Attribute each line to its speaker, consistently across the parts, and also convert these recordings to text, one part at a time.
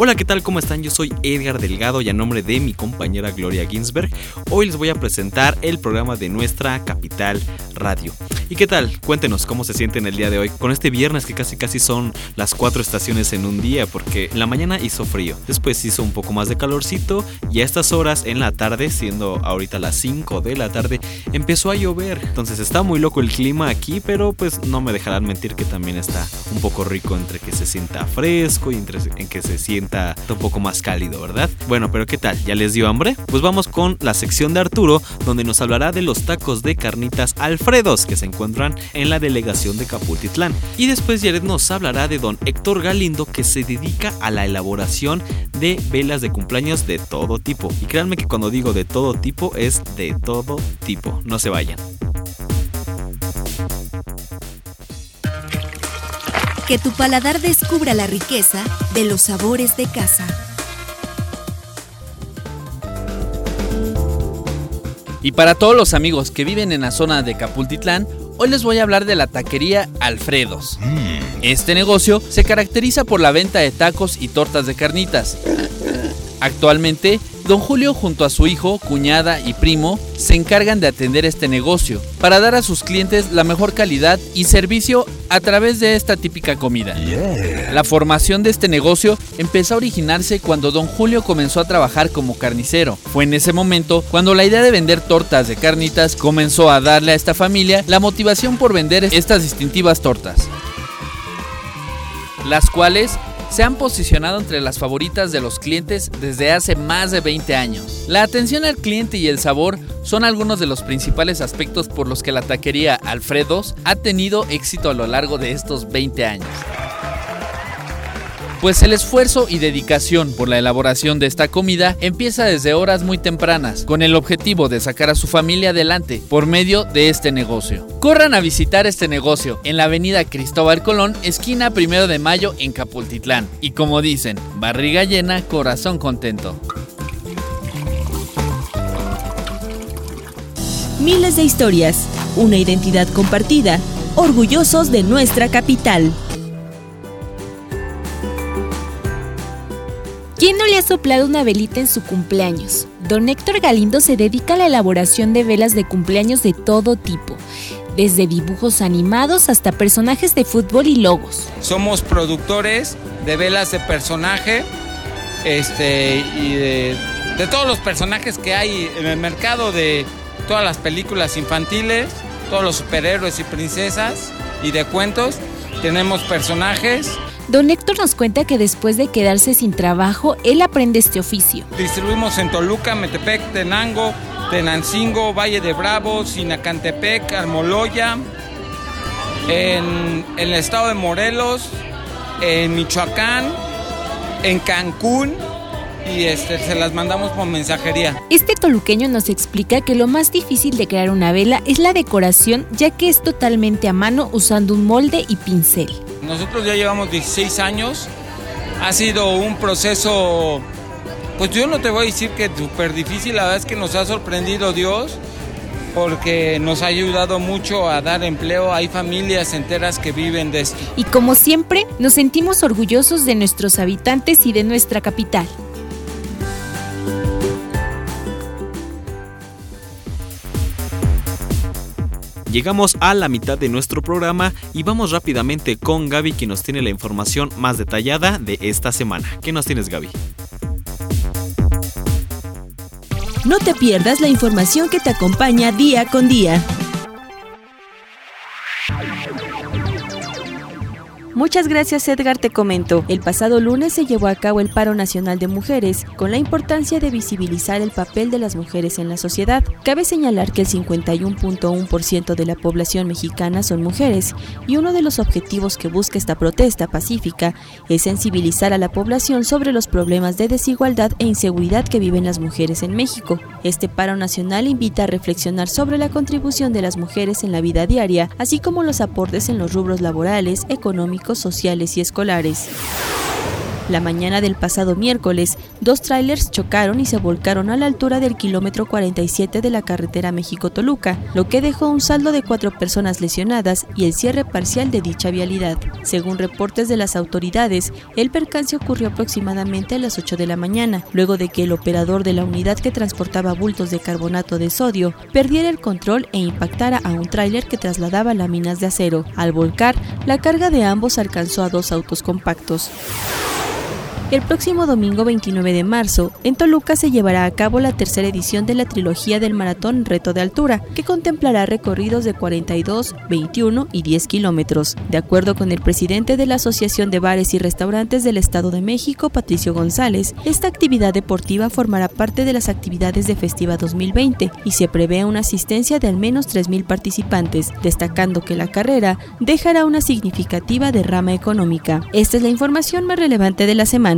Speaker 1: Hola, ¿qué tal? ¿Cómo están? Yo soy Edgar Delgado y a nombre de mi compañera Gloria Ginsberg, hoy les voy a presentar el programa de nuestra capital radio. ¿Y qué tal? Cuéntenos cómo se sienten el día de hoy con este viernes que casi casi son las cuatro estaciones en un día porque en la mañana hizo frío, después hizo un poco más de calorcito y a estas horas en la tarde, siendo ahorita las 5 de la tarde, empezó a llover. Entonces está muy loco el clima aquí, pero pues no me dejarán mentir que también está un poco rico entre que se sienta fresco y entre en que se sienta un poco más cálido, ¿verdad? Bueno, pero ¿qué tal? ¿Ya les dio hambre? Pues vamos con la sección de Arturo donde nos hablará de los tacos de carnitas Alfredos que se encuentran en la delegación de Capultitlán. Y después Jared nos hablará de don Héctor Galindo que se dedica a la elaboración de velas de cumpleaños de todo tipo. Y créanme que cuando digo de todo tipo es de todo tipo. No se vayan.
Speaker 2: Que tu paladar descubra la riqueza de los sabores de casa.
Speaker 3: Y para todos los amigos que viven en la zona de Capultitlán, Hoy les voy a hablar de la taquería Alfredos. Mm. Este negocio se caracteriza por la venta de tacos y tortas de carnitas. Actualmente Don Julio junto a su hijo, cuñada y primo se encargan de atender este negocio para dar a sus clientes la mejor calidad y servicio a través de esta típica comida. La formación de este negocio empezó a originarse cuando don Julio comenzó a trabajar como carnicero. Fue en ese momento cuando la idea de vender tortas de carnitas comenzó a darle a esta familia la motivación por vender estas distintivas tortas las cuales se han posicionado entre las favoritas de los clientes desde hace más de 20 años. La atención al cliente y el sabor son algunos de los principales aspectos por los que la taquería Alfredos ha tenido éxito a lo largo de estos 20 años pues el esfuerzo y dedicación por la elaboración de esta comida empieza desde horas muy tempranas, con el objetivo de sacar a su familia adelante por medio de este negocio. Corran a visitar este negocio en la avenida Cristóbal Colón, esquina primero de mayo en Capultitlán. Y como dicen, barriga llena, corazón contento.
Speaker 2: Miles de historias, una identidad compartida, orgullosos de nuestra capital.
Speaker 4: ¿Quién no le ha soplado una velita en su cumpleaños? Don Héctor Galindo se dedica a la elaboración de velas de cumpleaños de todo tipo, desde dibujos animados hasta personajes de fútbol y logos.
Speaker 5: Somos productores de velas de personaje este, y de, de todos los personajes que hay en el mercado, de todas las películas infantiles, todos los superhéroes y princesas y de cuentos. Tenemos personajes
Speaker 4: Don Héctor nos cuenta que después de quedarse sin trabajo, él aprende este oficio.
Speaker 5: Distribuimos en Toluca, Metepec, Tenango, Tenancingo, Valle de Bravo, Sinacantepec, Almoloya, en, el estado de Morelos, en Michoacán, en Cancún y este, se las mandamos por mensajería.
Speaker 4: Este toluqueño nos explica que lo más difícil de crear una vela es la decoración, ya que es totalmente a mano usando un molde y pincel.
Speaker 5: Nosotros ya llevamos 16 años. Ha sido un proceso, pues yo no te voy a decir que súper difícil, la verdad es que nos ha sorprendido Dios porque nos ha ayudado mucho a dar empleo. Hay familias enteras que viven de esto.
Speaker 4: Y como siempre, nos sentimos orgullosos de nuestros habitantes y de nuestra capital.
Speaker 1: Llegamos a la mitad de nuestro programa y vamos rápidamente con Gaby que nos tiene la información más detallada de esta semana. ¿Qué nos tienes Gaby?
Speaker 2: No te pierdas la información que te acompaña día con día.
Speaker 6: Muchas gracias Edgar, te comento. El pasado lunes se llevó a cabo el paro nacional de mujeres, con la importancia de visibilizar el papel de las mujeres en la sociedad. Cabe señalar que el 51.1% de la población mexicana son mujeres, y uno de los objetivos que busca esta protesta pacífica es sensibilizar a la población sobre los problemas de desigualdad e inseguridad que viven las mujeres en México. Este paro nacional invita a reflexionar sobre la contribución de las mujeres en la vida diaria, así como los aportes en los rubros laborales, económicos, sociales y escolares. La mañana del pasado miércoles, dos trailers chocaron y se volcaron a la altura del kilómetro 47 de la carretera México-Toluca, lo que dejó un saldo de cuatro personas lesionadas y el cierre parcial de dicha vialidad. Según reportes de las autoridades, el percance ocurrió aproximadamente a las 8 de la mañana, luego de que el operador de la unidad que transportaba bultos de carbonato de sodio perdiera el control e impactara a un tráiler que trasladaba láminas de acero. Al volcar, la carga de ambos alcanzó a dos autos compactos. El próximo domingo 29 de marzo, en Toluca se llevará a cabo la tercera edición de la trilogía del maratón Reto de Altura, que contemplará recorridos de 42, 21 y 10 kilómetros. De acuerdo con el presidente de la Asociación de Bares y Restaurantes del Estado de México, Patricio González, esta actividad deportiva formará parte de las actividades de Festiva 2020 y se prevé una asistencia de al menos 3.000 participantes, destacando que la carrera dejará una significativa derrama económica. Esta es la información más relevante de la semana.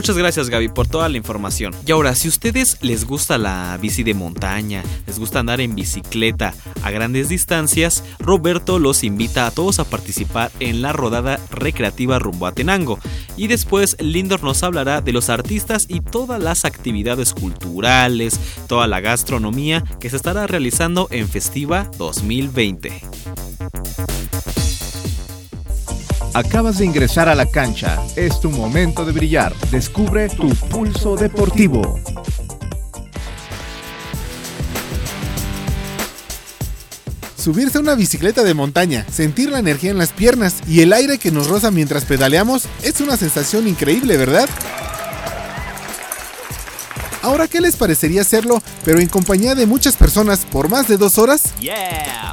Speaker 1: Muchas gracias Gaby por toda la información. Y ahora, si a ustedes les gusta la bici de montaña, les gusta andar en bicicleta a grandes distancias, Roberto los invita a todos a participar en la rodada recreativa rumbo a Tenango. Y después Lindor nos hablará de los artistas y todas las actividades culturales, toda la gastronomía que se estará realizando en Festiva 2020.
Speaker 7: Acabas de ingresar a la cancha. Es tu momento de brillar. Descubre tu pulso deportivo.
Speaker 8: Subirse a una bicicleta de montaña, sentir la energía en las piernas y el aire que nos roza mientras pedaleamos es una sensación increíble, ¿verdad? Ahora, ¿qué les parecería hacerlo, pero en compañía de muchas personas por más de dos horas?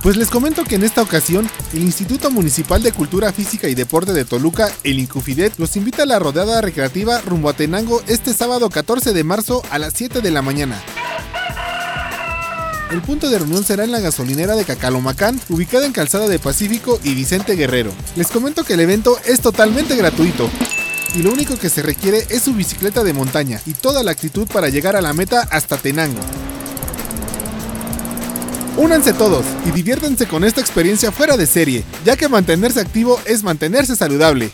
Speaker 8: Pues les comento que en esta ocasión, el Instituto Municipal de Cultura Física y Deporte de Toluca, el Incufidet, los invita a la rodeada recreativa rumbo a Tenango este sábado 14 de marzo a las 7 de la mañana. El punto de reunión será en la gasolinera de Cacalomacán, ubicada en Calzada de Pacífico y Vicente Guerrero. Les comento que el evento es totalmente gratuito y lo único que se requiere es su bicicleta de montaña y toda la actitud para llegar a la meta hasta Tenango. Únanse todos y diviértanse con esta experiencia fuera de serie, ya que mantenerse activo es mantenerse saludable.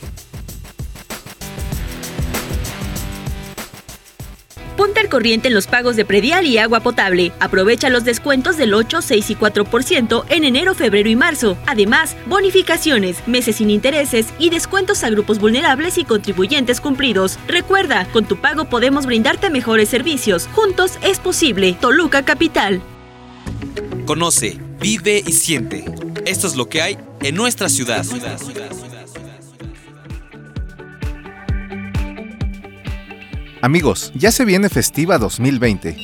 Speaker 2: Corriente en los pagos de predial y agua potable. Aprovecha los descuentos del 8, 6 y 4% en enero, febrero y marzo. Además, bonificaciones, meses sin intereses y descuentos a grupos vulnerables y contribuyentes cumplidos. Recuerda, con tu pago podemos brindarte mejores servicios. Juntos es posible. Toluca Capital.
Speaker 1: Conoce, vive y siente. Esto es lo que hay en nuestra ciudad.
Speaker 7: Amigos, ya se viene Festiva 2020.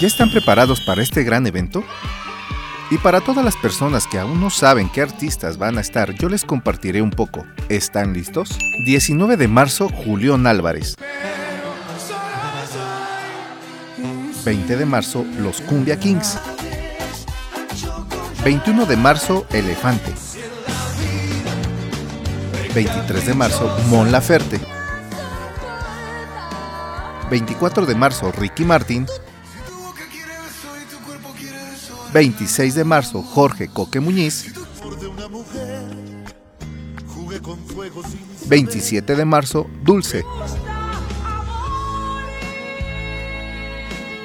Speaker 7: ¿Ya están preparados para este gran evento? Y para todas las personas que aún no saben qué artistas van a estar, yo les compartiré un poco. ¿Están listos? 19 de marzo, Julián Álvarez. 20 de marzo, los Cumbia Kings. 21 de marzo, Elefante. 23 de marzo, Mon Laferte. 24 de marzo, Ricky Martin. 26 de marzo, Jorge Coque Muñiz. 27 de marzo, Dulce.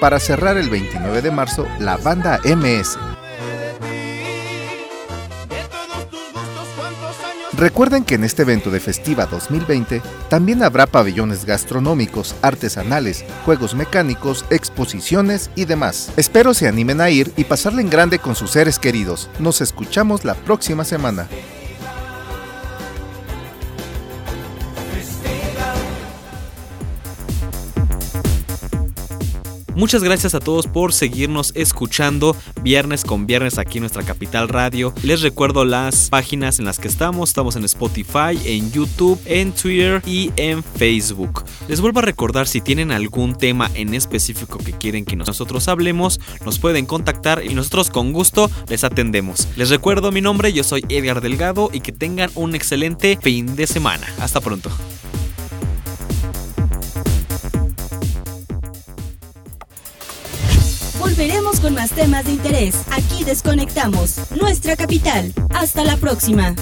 Speaker 7: Para cerrar el 29 de marzo, la banda MS. Recuerden que en este evento de Festiva 2020 también habrá pabellones gastronómicos, artesanales, juegos mecánicos, exposiciones y demás. Espero se animen a ir y pasarle en grande con sus seres queridos. Nos escuchamos la próxima semana.
Speaker 1: Muchas gracias a todos por seguirnos escuchando viernes con viernes aquí en nuestra capital radio. Les recuerdo las páginas en las que estamos. Estamos en Spotify, en YouTube, en Twitter y en Facebook. Les vuelvo a recordar si tienen algún tema en específico que quieren que nosotros hablemos, nos pueden contactar y nosotros con gusto les atendemos. Les recuerdo mi nombre, yo soy Edgar Delgado y que tengan un excelente fin de semana. Hasta pronto.
Speaker 2: Volveremos con más temas de interés. Aquí desconectamos nuestra capital. Hasta la próxima.